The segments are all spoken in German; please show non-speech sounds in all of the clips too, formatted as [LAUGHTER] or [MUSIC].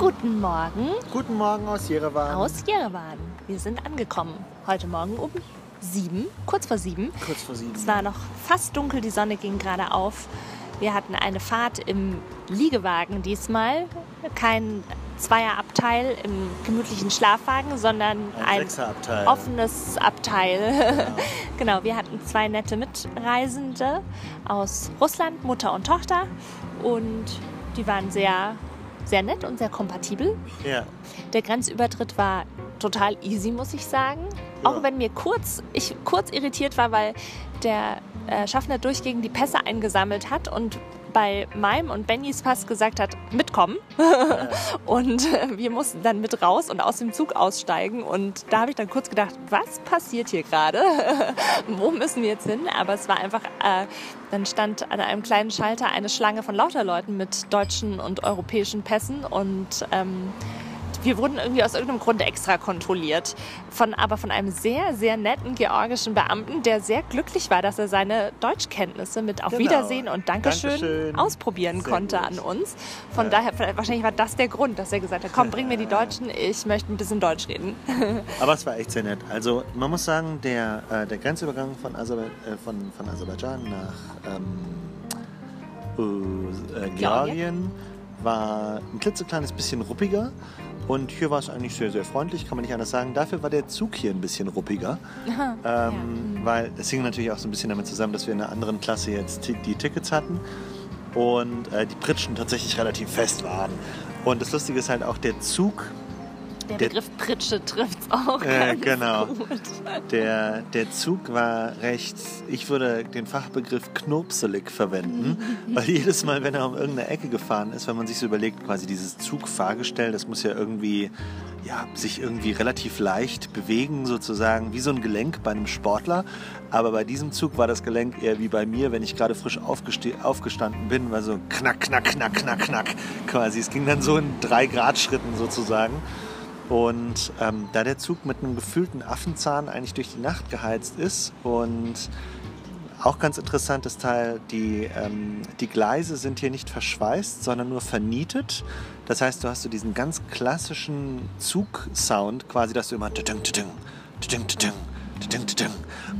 Guten Morgen Guten Morgen aus Jerewan. aus Jerewan. Wir sind angekommen. Heute Morgen um sieben, kurz vor sieben. Kurz vor sieben. Es war noch fast dunkel, die Sonne ging gerade auf. Wir hatten eine Fahrt im Liegewagen diesmal. Kein Zweierabteil im gemütlichen Schlafwagen, sondern Ein ein offenes Abteil. [LAUGHS] genau, wir hatten zwei nette Mitreisende aus Russland, Mutter und Tochter. Und die waren sehr, sehr nett und sehr kompatibel. Ja. Der Grenzübertritt war total easy, muss ich sagen. Auch Ja. wenn mir kurz, ich kurz irritiert war, weil der äh, Schaffner durchgehend die Pässe eingesammelt hat und bei meinem und Bennys Pass gesagt hat, mitkommen. [LAUGHS] und äh, wir mussten dann mit raus und aus dem Zug aussteigen. Und da habe ich dann kurz gedacht, was passiert hier gerade? [LAUGHS] Wo müssen wir jetzt hin? Aber es war einfach, äh, dann stand an einem kleinen Schalter eine Schlange von lauter Leuten mit deutschen und europäischen Pässen und ähm, wir wurden irgendwie aus irgendeinem Grunde extra kontrolliert. Von, aber von einem sehr, sehr netten georgischen Beamten, der sehr glücklich war, dass er seine Deutschkenntnisse mit Auf Genau. Wiedersehen und Dankeschön, Dankeschön. ausprobieren Sehr konnte gut. an uns. Von daher, wahrscheinlich war das der Grund, dass er gesagt hat, komm, bring mir die Deutschen, ich möchte ein bisschen Deutsch reden. [LAUGHS] Aber es war echt sehr nett. Also man muss sagen, der, äh, der Grenzübergang von, Aserbe äh, von, von Aserbaidschan nach ähm, äh, Georgien war ein klitzekleines bisschen ruppiger. Und hier war es eigentlich sehr, sehr freundlich, kann man nicht anders sagen. Dafür war der Zug hier ein bisschen ruppiger. [LAUGHS] Ähm, Weil es hing natürlich auch so ein bisschen damit zusammen, dass wir in einer anderen Klasse jetzt die Tickets hatten und äh, die Pritschen tatsächlich relativ fest waren. Und das Lustige ist halt auch, der Zug Der Der- Begriff Pritsche trifft es auch. Äh, genau. gut. Der, der Zug war recht, ich würde den Fachbegriff knopselig verwenden, [LAUGHS] weil jedes Mal, wenn er um irgendeine Ecke gefahren ist, wenn man sich so überlegt, quasi dieses Zugfahrgestell, das muss ja irgendwie, ja, sich irgendwie relativ leicht bewegen, sozusagen, wie so ein Gelenk bei einem Sportler. Aber bei diesem Zug war das Gelenk eher wie bei mir, wenn ich gerade frisch aufgestanden bin, war so knack, knack, knack, knack, knack, quasi. Es ging dann so in drei Grad Schritten sozusagen. Und ähm, da der Zug mit einem gefühlten Affenzahn eigentlich durch die Nacht geheizt ist und auch ganz interessantes Teil, die, ähm, die Gleise sind hier nicht verschweißt, sondern nur vernietet. Das heißt, du hast so diesen ganz klassischen Zugsound, quasi, dass du immer tüdüng, tüdüng.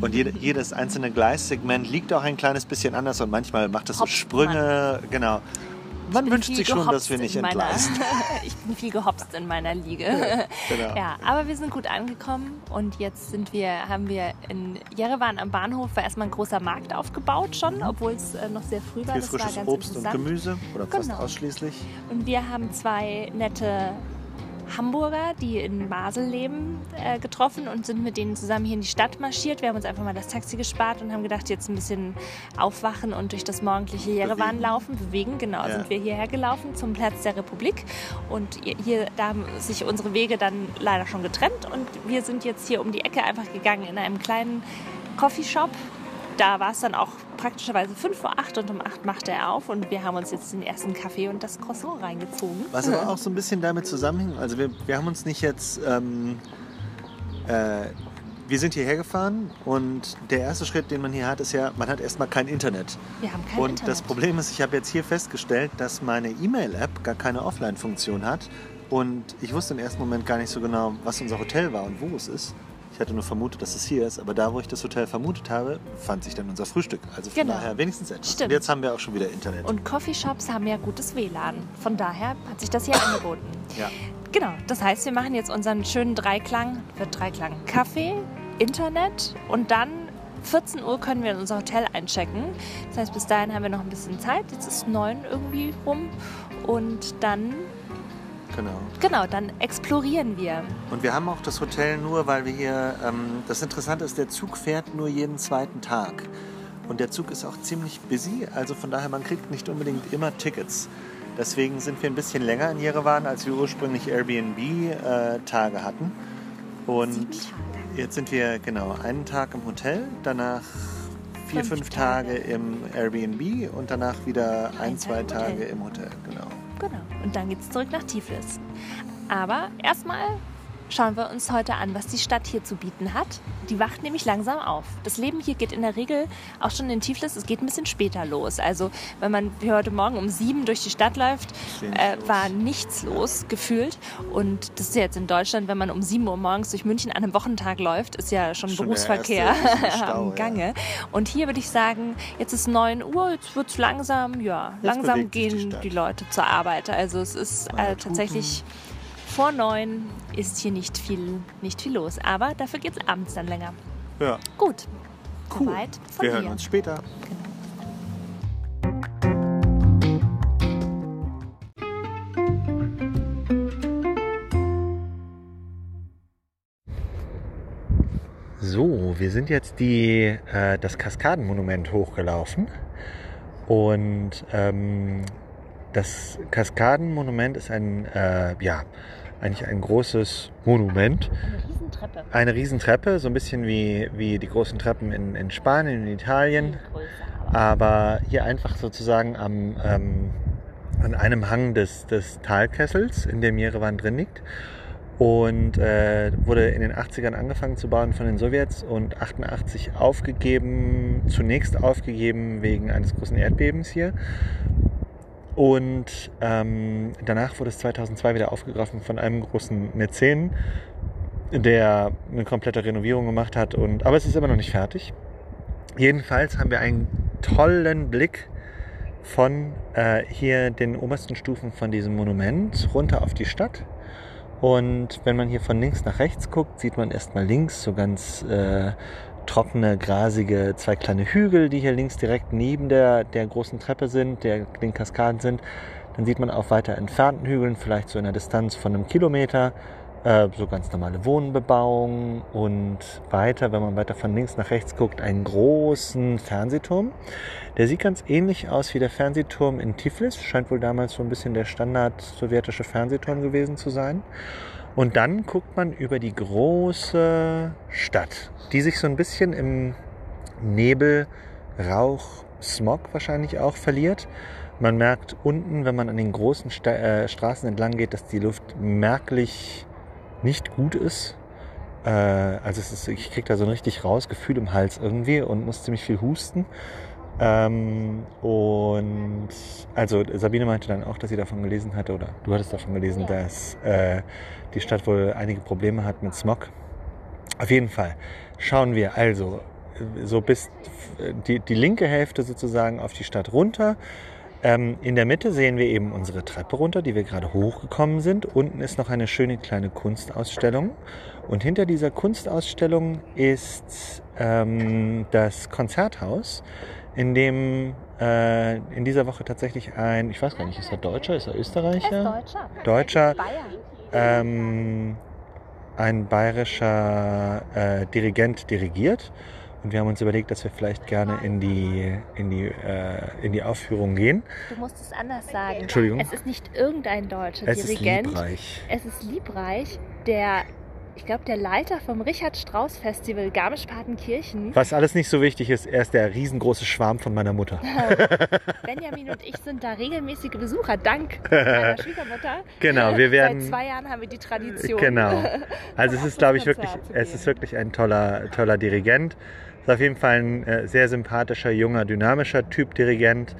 und jede, jedes einzelne Gleissegment liegt auch ein kleines bisschen anders und manchmal macht es so Sprünge. Genau. Man wünscht sich schon, dass wir nicht meiner- entgleisen. [LAUGHS] ich bin viel gehopst in meiner Liege. genau. [LAUGHS] Ja, aber wir sind gut angekommen und jetzt sind wir, haben wir in Jerewan am Bahnhof war erstmal ein großer Markt aufgebaut schon, obwohl es äh, noch sehr früh war. Viel Das war frisches ganz Obst und. Gemüse oder fast Genau. ausschließlich. Und wir haben zwei nette Hamburger, die in Basel leben, äh, getroffen und sind mit denen zusammen hier in die Stadt marschiert. Wir haben uns einfach mal das Taxi gespart und haben gedacht, jetzt ein bisschen aufwachen und durch das morgendliche Jerewan Bewegen. laufen, bewegen. Genau, Ja. sind wir hierher gelaufen zum Platz der Republik. Und hier- hier, da haben sich unsere Wege dann leider schon getrennt. Und wir sind jetzt hier um die Ecke einfach gegangen in einem kleinen Coffeeshop. Da war es dann auch praktischerweise 5 vor 8 und um 8 machte er auf und wir haben uns jetzt den ersten Kaffee und das Croissant reingezogen. Was aber auch so ein bisschen damit zusammenhängt, also wir, wir haben uns nicht jetzt, ähm, äh, wir sind hierher gefahren und der erste Schritt, den man hier hat, ist ja, man hat erstmal kein Internet. Wir haben kein und Internet. das Problem ist, ich habe jetzt hier festgestellt, dass meine E-Mail-App gar keine Offline-Funktion hat und ich wusste im ersten Moment gar nicht so genau, was unser Hotel war und wo es ist. Ich hatte nur vermutet, dass es hier ist, aber da, wo ich das Hotel vermutet habe, fand sich dann unser Frühstück. Also von Genau. daher wenigstens etwas. Stimmt. Und jetzt haben wir auch schon wieder Internet. Und Coffeeshops haben ja gutes WLAN. Von daher hat sich das hier [COUGHS] angeboten. ja. Genau, das heißt, wir machen jetzt unseren schönen Dreiklang, wird Dreiklang Kaffee, Internet und dann 14 Uhr können wir in unser Hotel einchecken. Das heißt, bis dahin haben wir noch ein bisschen Zeit. Jetzt ist neun irgendwie rum und dann, Genau. genau, dann explorieren wir. Und wir haben auch das Hotel nur, weil wir hier, ähm, das Interessante ist, der Zug fährt nur jeden zweiten Tag. Und der Zug ist auch ziemlich busy, also von daher, man kriegt nicht unbedingt immer Tickets. Deswegen sind wir ein bisschen länger in Jerewan, als wir ursprünglich Airbnb-Tage hatten. Und jetzt sind wir genau einen Tag im Hotel, danach vier, Fünf fünf, Tage. Tage. im Airbnb und danach wieder ein, Ein zwei Tage im Hotel. Genau. Genau. Und dann geht's zurück nach Tiflis. Aber erstmal schauen wir uns heute an, was die Stadt hier zu bieten hat. Die wacht nämlich langsam auf. Das Leben hier geht in der Regel auch schon in Tiflis, es geht ein bisschen später los. Also wenn man heute Morgen um sieben durch die Stadt läuft, äh, war nichts los gefühlt. Und das ist ja jetzt in Deutschland, wenn man um sieben Uhr morgens durch München an einem Wochentag läuft, ist ja schon, schon Berufsverkehr [LAUGHS] am Gange. Ja. Und hier würde ich sagen, jetzt ist neun Uhr, jetzt wird es langsam, ja, jetzt langsam gehen die, die, Leute zur Arbeit. Also es ist äh, tatsächlich vor neun ist hier nicht viel, nicht viel los. Aber dafür geht es abends dann länger. Ja. Gut. Cool. Soweit von Wir hören uns später. Genau. So, wir sind jetzt die, äh, das Kaskadenmonument hochgelaufen. Und ähm, das Kaskadenmonument ist ein, äh, ja, eigentlich ein großes Monument. Eine Riesentreppe. Eine Riesentreppe, so ein bisschen wie, wie die großen Treppen in, in Spanien, in Italien. aber hier einfach sozusagen am, ähm, an einem Hang des, des Talkessels, in dem Jerewan drin liegt. Und äh, wurde in den 80ern angefangen zu bauen von den Sowjets und 88 aufgegeben, zunächst aufgegeben wegen eines großen Erdbebens hier. Und ähm, danach wurde es 2002 wieder aufgegriffen von einem großen Mäzen, der eine komplette Renovierung gemacht hat. Und, aber es ist immer noch nicht fertig. Jedenfalls haben wir einen tollen Blick von äh, hier den obersten Stufen von diesem Monument runter auf die Stadt. Und wenn man hier von links nach rechts guckt, sieht man erstmal links so ganz äh, trockene, grasige, zwei kleine Hügel, die hier links direkt neben der, der großen Treppe sind, der, den Kaskaden sind. Dann sieht man auf weiter entfernten Hügeln, vielleicht so in einer Distanz von einem Kilometer, äh, so ganz normale Wohnbebauung und weiter, wenn man weiter von links nach rechts guckt, einen großen Fernsehturm. Der sieht ganz ähnlich aus wie der Fernsehturm in Tiflis, scheint wohl damals so ein bisschen der Standard sowjetische Fernsehturm gewesen zu sein. Und dann guckt man über die große Stadt, die sich so ein bisschen im Nebel, Rauch, Smog wahrscheinlich auch verliert. Man merkt unten, wenn man an den großen Sta äh, Straßen entlang geht, dass die Luft merklich nicht gut ist. Äh, also ist, ich kriege da so ein richtig raus Gefühl im Hals irgendwie und muss ziemlich viel husten. Ähm, und also Sabine meinte dann auch, dass sie davon gelesen hatte, oder du hattest davon gelesen, ja. dass äh, die Stadt wohl einige Probleme hat mit Smog. Auf jeden Fall schauen wir also so bis die, die linke Hälfte sozusagen auf die Stadt runter. Ähm, in der Mitte sehen wir eben unsere Treppe runter, die wir gerade hochgekommen sind. Unten ist noch eine schöne kleine Kunstausstellung. Und hinter dieser Kunstausstellung ist ähm, das Konzerthaus in dem äh, in dieser Woche tatsächlich ein, ich weiß gar nicht, ist er Deutscher, ist er Österreicher? Er ist Deutscher. Deutscher. Ähm, ein bayerischer äh, Dirigent dirigiert. Und wir haben uns überlegt, dass wir vielleicht gerne in die, in die, äh, in die Aufführung gehen. Du musst es anders sagen. Entschuldigung. Es ist nicht irgendein deutscher es Dirigent. Es ist Liebreich. Es ist Liebreich, der ich glaube, der Leiter vom Richard Strauss Festival Garmisch-Partenkirchen. Was alles nicht so wichtig ist, er ist der riesengroße Schwarm von meiner Mutter. [LAUGHS] Benjamin und ich sind da regelmäßige Besucher, dank [LAUGHS] meiner Schwiegermutter. Genau, wir werden. Seit zwei Jahren haben wir die Tradition. Genau. Also es [LAUGHS] ist, glaube ich, wirklich, es ist wirklich ein toller, toller Dirigent. Es ist auf jeden Fall ein äh, sehr sympathischer, junger, dynamischer Typ Dirigent.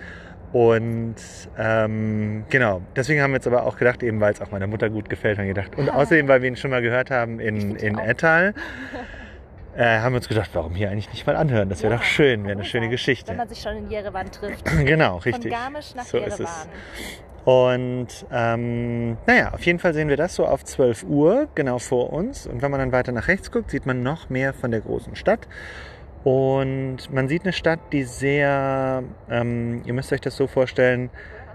Und ähm, genau, deswegen haben wir jetzt aber auch gedacht, eben weil es auch meiner Mutter gut gefällt, haben wir gedacht. Und außerdem, weil wir ihn schon mal gehört haben in, in Ettal, äh, haben wir uns gedacht, warum hier eigentlich nicht mal anhören? Das wäre ja, doch schön, wäre eine schöne Geschichte. Wenn man sich schon in Jerewan trifft. [CLEARS THROAT] genau, richtig. Von Garmisch nach so Jerewan. Und ähm, naja, auf jeden Fall sehen wir das so auf 12 Uhr genau vor uns. Und wenn man dann weiter nach rechts guckt, sieht man noch mehr von der großen Stadt. Und man sieht eine Stadt, die sehr, ähm, ihr müsst euch das so vorstellen,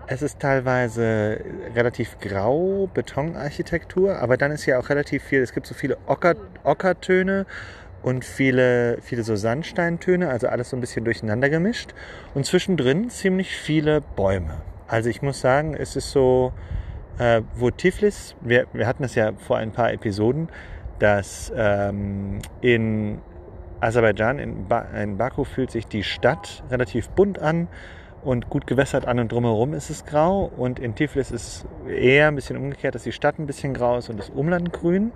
es ist teilweise relativ grau, Betonarchitektur, aber dann ist ja auch relativ viel, es gibt so viele Ocker, Ockertöne und viele, viele so Sandsteintöne, also alles so ein bisschen durcheinander gemischt. Und zwischendrin ziemlich viele Bäume. Also ich muss sagen, es ist so, äh, wo Tiflis, wir, wir hatten es ja vor ein paar Episoden, dass ähm, in Aserbaidschan, in, ba in Baku fühlt sich die Stadt relativ bunt an und gut gewässert an und drumherum ist es grau. Und in Tiflis ist es eher ein bisschen umgekehrt, dass die Stadt ein bisschen grau ist und das Umland grün.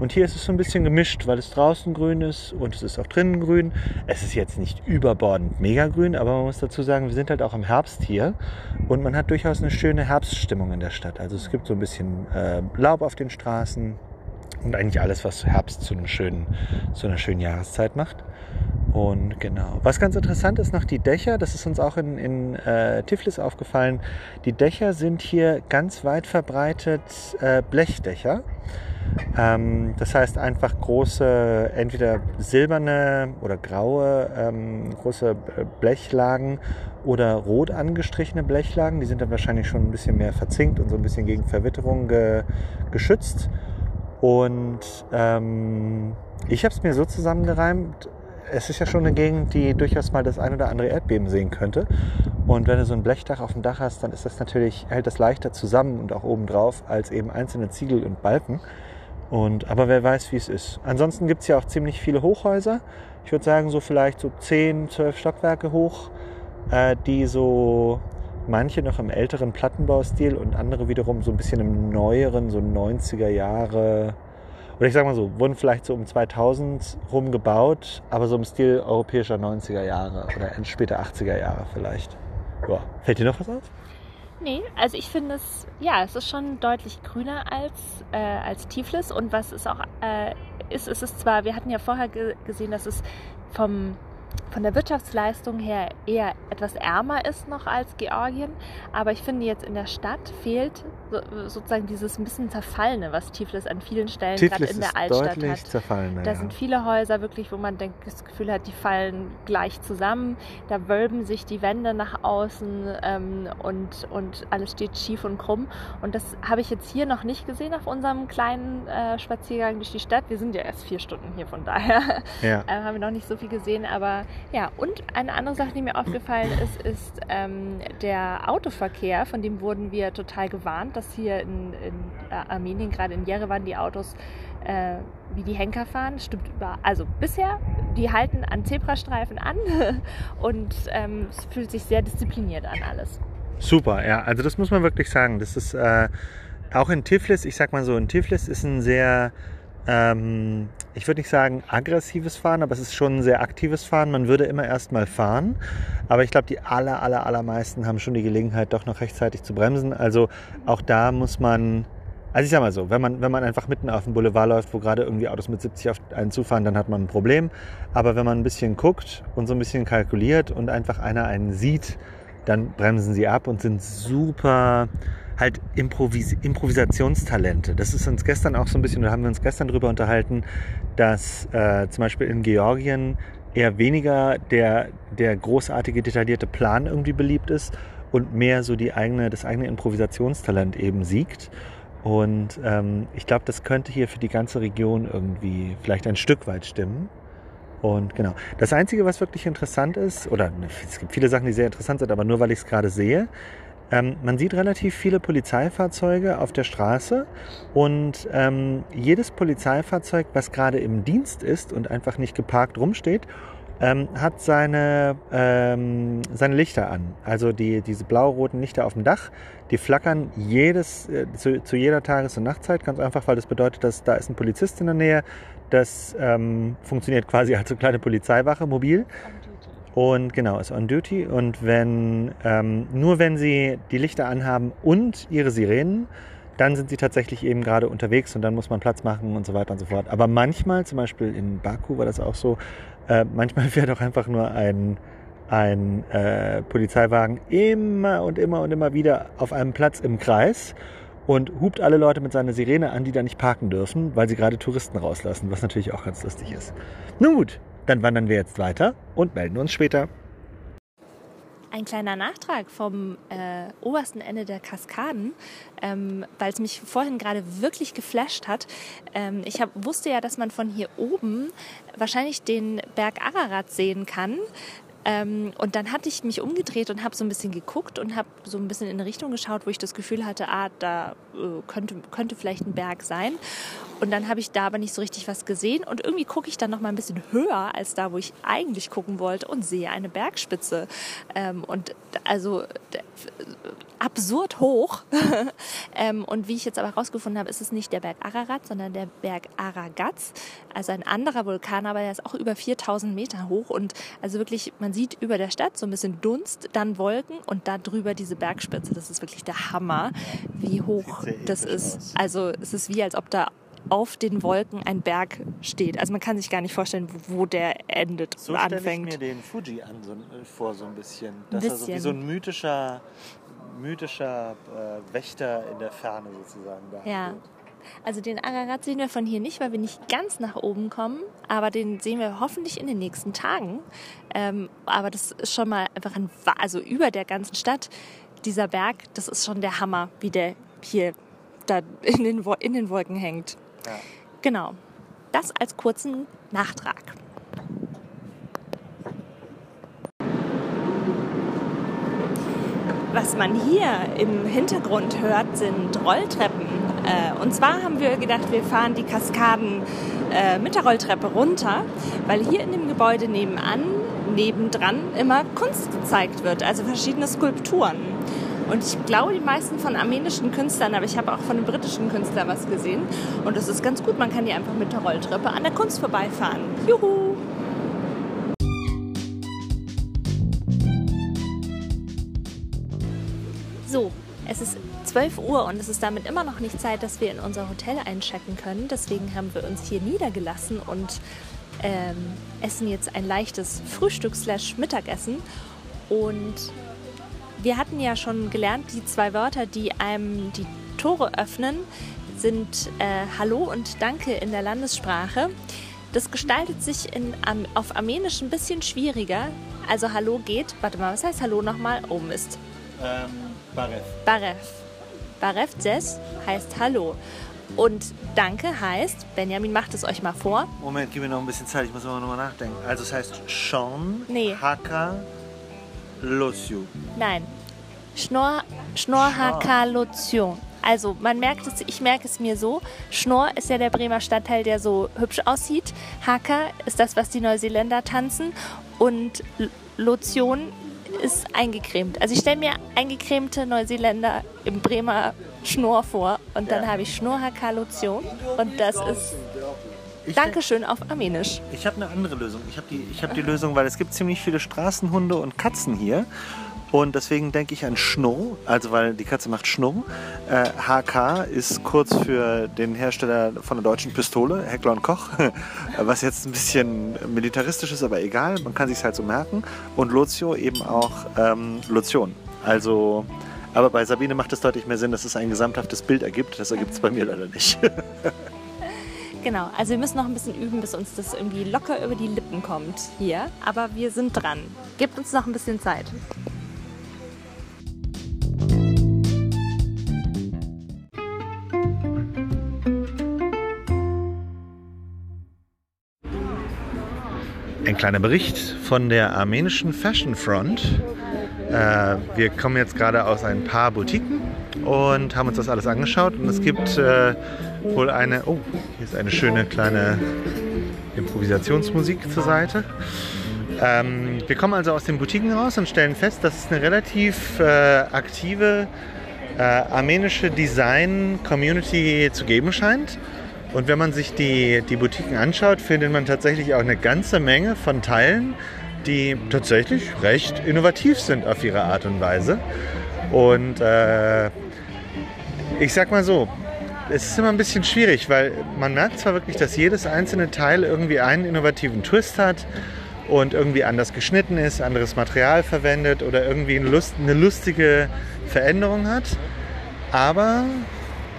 Und hier ist es so ein bisschen gemischt, weil es draußen grün ist und es ist auch drinnen grün. Es ist jetzt nicht überbordend mega grün, aber man muss dazu sagen, wir sind halt auch im Herbst hier und man hat durchaus eine schöne Herbststimmung in der Stadt. Also es gibt so ein bisschen äh, Laub auf den Straßen und eigentlich alles, was Herbst zu, einem schönen, zu einer schönen Jahreszeit macht. Und genau. Was ganz interessant ist noch die Dächer, das ist uns auch in, in äh, Tiflis aufgefallen. Die Dächer sind hier ganz weit verbreitet äh, Blechdächer. Ähm, das heißt einfach große, entweder silberne oder graue ähm, große äh, Blechlagen oder rot angestrichene Blechlagen. Die sind dann wahrscheinlich schon ein bisschen mehr verzinkt und so ein bisschen gegen Verwitterung ge geschützt. Und ähm, ich habe es mir so zusammengereimt, es ist ja schon eine Gegend, die durchaus mal das ein oder andere Erdbeben sehen könnte. Und wenn du so ein Blechdach auf dem Dach hast, dann ist das natürlich, hält das leichter zusammen und auch oben drauf als eben einzelne Ziegel und Balken. Und, aber wer weiß, wie es ist. Ansonsten gibt es ja auch ziemlich viele Hochhäuser. Ich würde sagen, so vielleicht so 10, 12 Stockwerke hoch, äh, die so manche noch im älteren Plattenbaustil und andere wiederum so ein bisschen im neueren, so 90er Jahre oder ich sag mal so, wurden vielleicht so um 2000 rum gebaut, aber so im Stil europäischer 90er Jahre oder später 80er Jahre vielleicht. Ja. Fällt dir noch was auf? Nee, also ich finde es, ja, es ist schon deutlich grüner als, äh, als Tiflis und was es auch äh, ist, ist es zwar, wir hatten ja vorher ge gesehen, dass es vom von der Wirtschaftsleistung her eher etwas ärmer ist noch als Georgien. Aber ich finde jetzt in der Stadt fehlt so, sozusagen dieses ein bisschen Zerfallene, was Tiflis an vielen Stellen gerade in der Altstadt hat. Zerfallen, da ja. sind viele Häuser wirklich, wo man denkt, das Gefühl hat, die fallen gleich zusammen. Da wölben sich die Wände nach außen ähm, und, und alles steht schief und krumm. Und das habe ich jetzt hier noch nicht gesehen auf unserem kleinen äh, Spaziergang durch die Stadt. Wir sind ja erst vier Stunden hier, von daher ja. äh, [LAUGHS] haben wir noch nicht so viel gesehen. Aber ja, und eine andere Sache, die mir aufgefallen ist, ist ähm, der Autoverkehr. Von dem wurden wir total gewarnt, dass hier in, in äh, Armenien, gerade in Jerewan, die Autos äh, wie die Henker fahren. Stimmt über. Also bisher, die halten an Zebrastreifen an [LAUGHS] und ähm, es fühlt sich sehr diszipliniert an alles. Super, ja. Also das muss man wirklich sagen. Das ist äh, auch in Tiflis, ich sag mal so, in Tiflis ist ein sehr ähm, ich würde nicht sagen aggressives Fahren, aber es ist schon ein sehr aktives Fahren. Man würde immer erst mal fahren, aber ich glaube, die aller, aller, allermeisten haben schon die Gelegenheit, doch noch rechtzeitig zu bremsen. Also auch da muss man, also ich sag mal so, wenn man, wenn man einfach mitten auf dem Boulevard läuft, wo gerade irgendwie Autos mit 70 auf einen zufahren, dann hat man ein Problem. Aber wenn man ein bisschen guckt und so ein bisschen kalkuliert und einfach einer einen sieht, dann bremsen sie ab und sind super halt Improvis Improvisationstalente. Das ist uns gestern auch so ein bisschen, da haben wir uns gestern drüber unterhalten, dass äh, zum Beispiel in Georgien eher weniger der, der großartige, detaillierte Plan irgendwie beliebt ist und mehr so die eigene, das eigene Improvisationstalent eben siegt. Und ähm, ich glaube, das könnte hier für die ganze Region irgendwie vielleicht ein Stück weit stimmen. Und genau. Das Einzige, was wirklich interessant ist, oder es gibt viele Sachen, die sehr interessant sind, aber nur weil ich es gerade sehe, ähm, man sieht relativ viele Polizeifahrzeuge auf der Straße und ähm, jedes Polizeifahrzeug, was gerade im Dienst ist und einfach nicht geparkt rumsteht, ähm, hat seine, ähm, seine Lichter an. Also die, diese blau-roten Lichter auf dem Dach, die flackern jedes, äh, zu, zu, jeder Tages- und Nachtzeit, ganz einfach, weil das bedeutet, dass da ist ein Polizist in der Nähe. Das ähm, funktioniert quasi [LAUGHS] als so kleine Polizeiwache, mobil. Und genau, ist on duty. Und wenn, ähm, nur wenn sie die Lichter anhaben und ihre Sirenen, dann sind sie tatsächlich eben gerade unterwegs und dann muss man Platz machen und so weiter und so fort. Aber manchmal, zum Beispiel in Baku war das auch so, äh, manchmal [LAUGHS] fährt auch einfach nur ein, ein äh, Polizeiwagen immer und immer und immer wieder auf einem Platz im Kreis und hupt alle Leute mit seiner Sirene an, die da nicht parken dürfen, weil sie gerade Touristen rauslassen, was natürlich auch ganz lustig ist. Nun gut, dann wandern wir jetzt weiter und melden uns später. Ein kleiner Nachtrag vom äh, obersten Ende der Kaskaden, ähm, weil es mich vorhin gerade wirklich geflasht hat. Ähm, ich hab, wusste ja, dass man von hier oben wahrscheinlich den Berg Ararat sehen kann. Ähm, und dann hatte ich mich umgedreht und habe so ein bisschen geguckt und habe so ein bisschen in eine Richtung geschaut, wo ich das Gefühl hatte, ah, da äh, könnte, könnte vielleicht ein Berg sein. Und dann habe ich da aber nicht so richtig was gesehen. Und irgendwie gucke ich dann noch mal ein bisschen höher als da, wo ich eigentlich gucken wollte und sehe eine Bergspitze. Ähm, und also absurd hoch. [LAUGHS] ähm, und wie ich jetzt aber herausgefunden habe, ist es nicht der Berg Ararat, sondern der Berg Aragaz. Also ein anderer Vulkan, aber der ist auch über 4000 Meter hoch. Und also wirklich, man sieht über der Stadt so ein bisschen Dunst, dann Wolken und da drüber diese Bergspitze. Das ist wirklich der Hammer, wie hoch das ist. Also es ist wie, als ob da auf den Wolken ein Berg steht. Also man kann sich gar nicht vorstellen, wo der endet so anfängt. stelle ich mir den Fuji an, so, vor so ein bisschen. Dass er so wie so ein mythischer, mythischer äh, Wächter in der Ferne sozusagen da Ja. Also den Ararat sehen wir von hier nicht, weil wir nicht ganz nach oben kommen, aber den sehen wir hoffentlich in den nächsten Tagen. Ähm, aber das ist schon mal einfach ein, also über der ganzen Stadt, dieser Berg, das ist schon der Hammer, wie der hier da in den, in den Wolken hängt. Genau. Das als kurzen Nachtrag. Was man hier im Hintergrund hört, sind Rolltreppen. Äh, und zwar haben wir gedacht, wir fahren die Kaskaden äh, mit der Rolltreppe runter, weil hier in dem Gebäude nebenan, nebendran immer Kunst gezeigt wird, also verschiedene Skulpturen. Und ich glaube, die meisten von armenischen Künstlern, aber ich habe auch von einem britischen Künstler was gesehen. Und das ist ganz gut, man kann hier einfach mit der Rolltreppe an der Kunst vorbeifahren. Juhu! So, es ist 12 Uhr und es ist damit immer noch nicht Zeit, dass wir in unser Hotel einchecken können. Deswegen haben wir uns hier niedergelassen und ähm, essen jetzt ein leichtes Frühstück slash Mittagessen. Und wir hatten ja schon gelernt, die zwei Wörter, die einem die Tore öffnen, sind äh, Hallo und Danke in der Landessprache. Das gestaltet sich in, am, auf Armenisch ein bisschen schwieriger. Also Hallo geht, warte mal, was heißt Hallo nochmal? Oh Mist. Ähm, Barev. Barev. Barev Zes heißt Hallo. Und Danke heißt, Benjamin macht es euch mal vor. Moment, gib mir noch ein bisschen Zeit, ich muss mal nochmal nachdenken. Also es heißt Sean, Nee. Haka, Losju. Nein. Schnorr, Schnorr-Hakalotion. Also man merkt es, ich merke es mir so. Schnorr ist ja der Bremer Stadtteil, der so hübsch aussieht. Haka ist das, was die Neuseeländer tanzen. Und Lotion ist eingecremt. Also ich stelle mir eingecremte Neuseeländer im Bremer Schnorr vor. Und dann Ja. habe ich Schnorr-Hakalotion. Und das ist Ich Dankeschön auf Armenisch. Ich habe eine andere Lösung. Ich habe die, ich hab die Lösung, weil es gibt ziemlich viele Straßenhunde und Katzen hier. Und deswegen denke ich an Schnurr, also weil die Katze macht Schnurr. Äh, HK ist kurz für den Hersteller von der deutschen Pistole, Heckler Koch, [LAUGHS] was jetzt ein bisschen militaristisch ist, aber egal, man kann sich halt so merken. Und Lotio eben auch ähm, Lotion. Also, aber bei Sabine macht es deutlich mehr Sinn, dass es ein gesamthaftes Bild ergibt. Das ergibt es bei mir leider nicht. [LAUGHS] Genau, also wir müssen noch ein bisschen üben, bis uns das irgendwie locker über die Lippen kommt hier. Aber wir sind dran. Gebt uns noch ein bisschen Zeit. Ein kleiner Bericht von der armenischen Fashion Front. Äh, wir kommen jetzt gerade aus ein paar Boutiquen und haben uns das alles angeschaut. Und es gibt äh, wohl eine, oh, hier ist eine schöne kleine Improvisationsmusik zur Seite. Ähm, wir kommen also aus den Boutiquen raus und stellen fest, dass es eine relativ äh, aktive äh, armenische Design-Community zu geben scheint. Und wenn man sich die, die Boutiquen anschaut, findet man tatsächlich auch eine ganze Menge von Teilen, die tatsächlich recht innovativ sind auf ihre Art und Weise. Und äh, ich sag mal so, es ist immer ein bisschen schwierig, weil man merkt zwar wirklich, dass jedes einzelne Teil irgendwie einen innovativen Twist hat und irgendwie anders geschnitten ist, anderes Material verwendet oder irgendwie eine, Lust, eine lustige Veränderung hat. Aber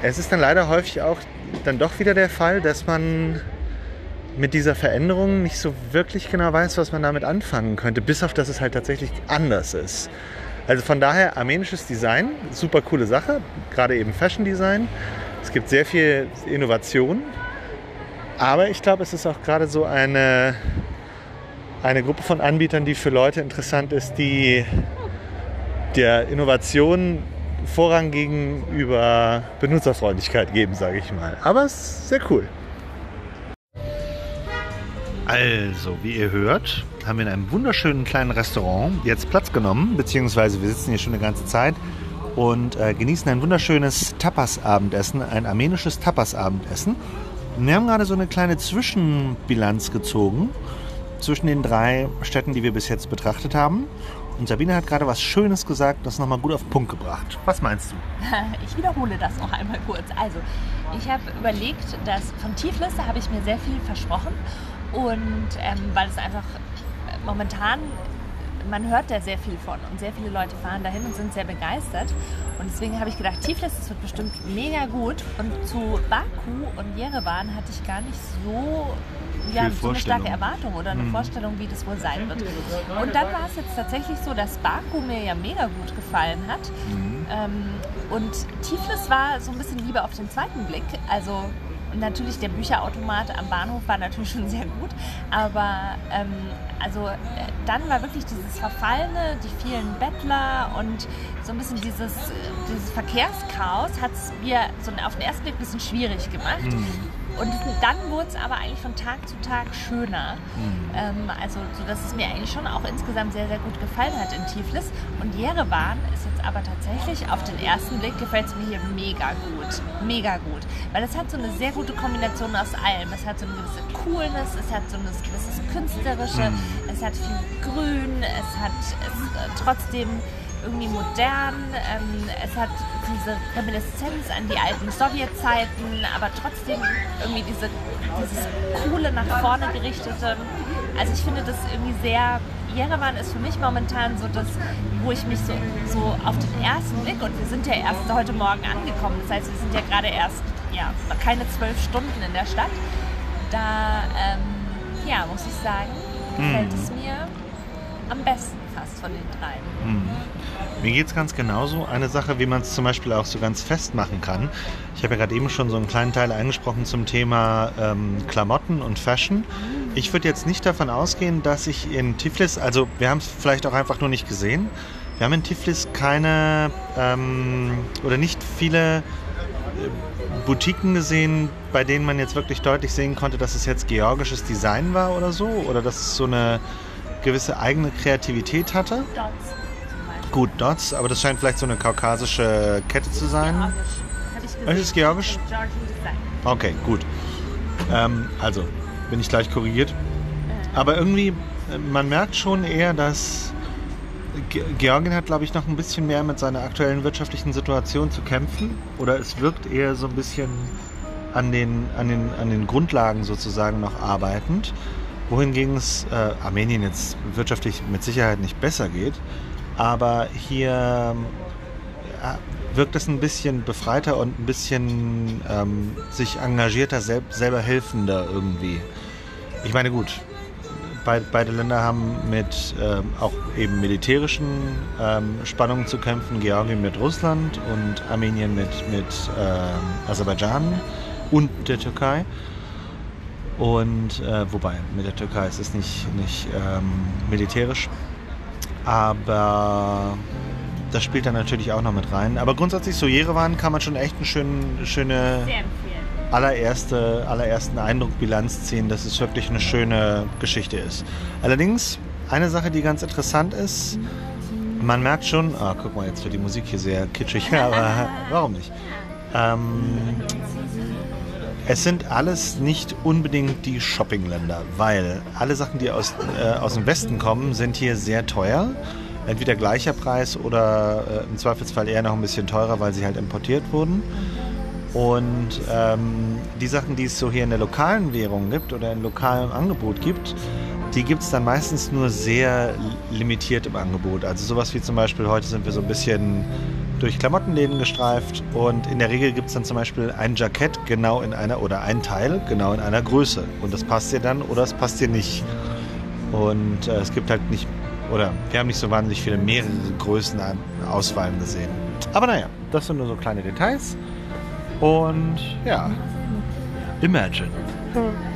es ist dann leider häufig auch dann doch wieder der Fall, dass man mit dieser Veränderung nicht so wirklich genau weiß, was man damit anfangen könnte, bis auf dass es halt tatsächlich anders ist. Also von daher armenisches Design, super coole Sache, gerade eben Fashion Design. Es gibt sehr viel Innovation, aber ich glaube, es ist auch gerade so eine, eine Gruppe von Anbietern, die für Leute interessant ist, die der Innovation Vorrang gegenüber Benutzerfreundlichkeit geben, sage ich mal. Aber es ist sehr cool. Also, wie ihr hört, haben wir in einem wunderschönen kleinen Restaurant jetzt Platz genommen, beziehungsweise wir sitzen hier schon eine ganze Zeit und äh, genießen ein wunderschönes Tapas-Abendessen, ein armenisches Tapas-Abendessen. Wir haben gerade so eine kleine Zwischenbilanz gezogen zwischen den drei Städten, die wir bis jetzt betrachtet haben. Und Sabine hat gerade was Schönes gesagt, das nochmal gut auf den Punkt gebracht. Was meinst du? [LAUGHS] Ich wiederhole das noch einmal kurz. Also, ich habe überlegt, dass von Tiflis habe ich mir sehr viel versprochen. Und ähm, weil es einfach momentan man hört da sehr viel von und sehr viele Leute fahren dahin und sind sehr begeistert. Und deswegen habe ich gedacht, Tiflis, das wird bestimmt mega gut. Und zu Baku und Jerewan hatte ich gar nicht so, ja, so eine starke Erwartung oder eine mhm. Vorstellung, wie das wohl sein wird. Und dann war es jetzt tatsächlich so, dass Baku mir ja mega gut gefallen hat. Mhm. Ähm, und Tiflis war so ein bisschen lieber auf den zweiten Blick. Also natürlich der Bücherautomat am Bahnhof war natürlich schon sehr gut, aber ähm, also äh, dann war wirklich dieses Verfallene, die vielen Bettler und so ein bisschen dieses, äh, dieses Verkehrschaos hat es mir so auf den ersten Blick ein bisschen schwierig gemacht. Mhm. Und dann wurde es aber eigentlich von Tag zu Tag schöner. Mhm. Ähm, also, so dass es mir eigentlich schon auch insgesamt sehr, sehr gut gefallen hat in Tiflis. Und Jerewan ist jetzt aber tatsächlich auf den ersten Blick gefällt es mir hier mega gut. Mega gut. Weil es hat so eine sehr gute Kombination aus allem. Es hat so eine gewisse Coolness, es hat so ein gewisses Künstlerische, mhm. es hat viel Grün, es hat es, äh, trotzdem irgendwie modern. Ähm, es hat diese Reminiszenz an die alten Sowjetzeiten, aber trotzdem irgendwie diese, dieses coole, nach vorne gerichtete. Also ich finde das irgendwie sehr. Jerewan ist für mich momentan so das, wo ich mich so, so auf den ersten Blick, und wir sind ja erst heute Morgen angekommen, das heißt, wir sind ja gerade erst ja, keine zwölf Stunden in der Stadt. Da, ähm, ja, muss ich sagen, gefällt hm. es mir am besten fast von den drei. Hm. Mir geht es ganz genauso. Eine Sache, wie man es zum Beispiel auch so ganz festmachen kann. Ich habe ja gerade eben schon so einen kleinen Teil angesprochen zum Thema ähm, Klamotten und Fashion. Ich würde jetzt nicht davon ausgehen, dass ich in Tiflis, also wir haben es vielleicht auch einfach nur nicht gesehen, wir haben in Tiflis keine ähm, oder nicht viele äh, Boutiquen gesehen, bei denen man jetzt wirklich deutlich sehen konnte, dass es jetzt georgisches Design war oder so oder dass es so eine gewisse eigene Kreativität hatte. Dots gut Dots, aber das scheint vielleicht so eine kaukasische Kette zu sein. Georgisch. Ist es georgisch? Okay, gut. Ähm, also, bin ich gleich korrigiert. Aber irgendwie, man merkt schon eher, dass Georgien hat, glaube ich, noch ein bisschen mehr mit seiner aktuellen wirtschaftlichen Situation zu kämpfen. Oder es wirkt eher so ein bisschen an den, an den, an den Grundlagen sozusagen noch arbeitend. Wohingegen es äh, Armenien jetzt wirtschaftlich mit Sicherheit nicht besser geht aber hier äh, wirkt es ein bisschen befreiter und ein bisschen ähm, sich engagierter, sel selber helfender irgendwie. Ich meine, gut, beid, beide Länder haben mit ähm, auch eben militärischen ähm, Spannungen zu kämpfen. Georgien mit Russland und Armenien mit, mit ähm, Aserbaidschan und der Türkei. Und äh, wobei, mit der Türkei ist es nicht, nicht ähm, militärisch aber das spielt dann natürlich auch noch mit rein. Aber grundsätzlich so Jerewan kann man schon echt eine schöne, schöne allererste, allerersten Eindruck Bilanz ziehen, dass es wirklich eine schöne Geschichte ist. Allerdings eine Sache, die ganz interessant ist, man merkt schon, ah, guck mal, jetzt wird die Musik hier sehr kitschig, [LAUGHS] aber warum nicht? Ähm, es sind alles nicht unbedingt die Shoppingländer, weil alle Sachen, die aus, äh, aus dem Westen kommen, sind hier sehr teuer. Entweder gleicher Preis oder äh, im Zweifelsfall eher noch ein bisschen teurer, weil sie halt importiert wurden. Und ähm, die Sachen, die es so hier in der lokalen Währung gibt oder in lokalem Angebot gibt, die gibt es dann meistens nur sehr limitiert im Angebot. Also sowas wie zum Beispiel heute sind wir so ein bisschen durch Klamottenläden gestreift und in der Regel gibt es dann zum Beispiel ein Jackett genau in einer oder ein Teil genau in einer Größe und das passt dir dann oder es passt dir nicht. Und äh, es gibt halt nicht, oder wir haben nicht so wahnsinnig viele mehrere Größen an Auswahlen gesehen. Aber naja, das sind nur so kleine Details. Und ja, Imagine.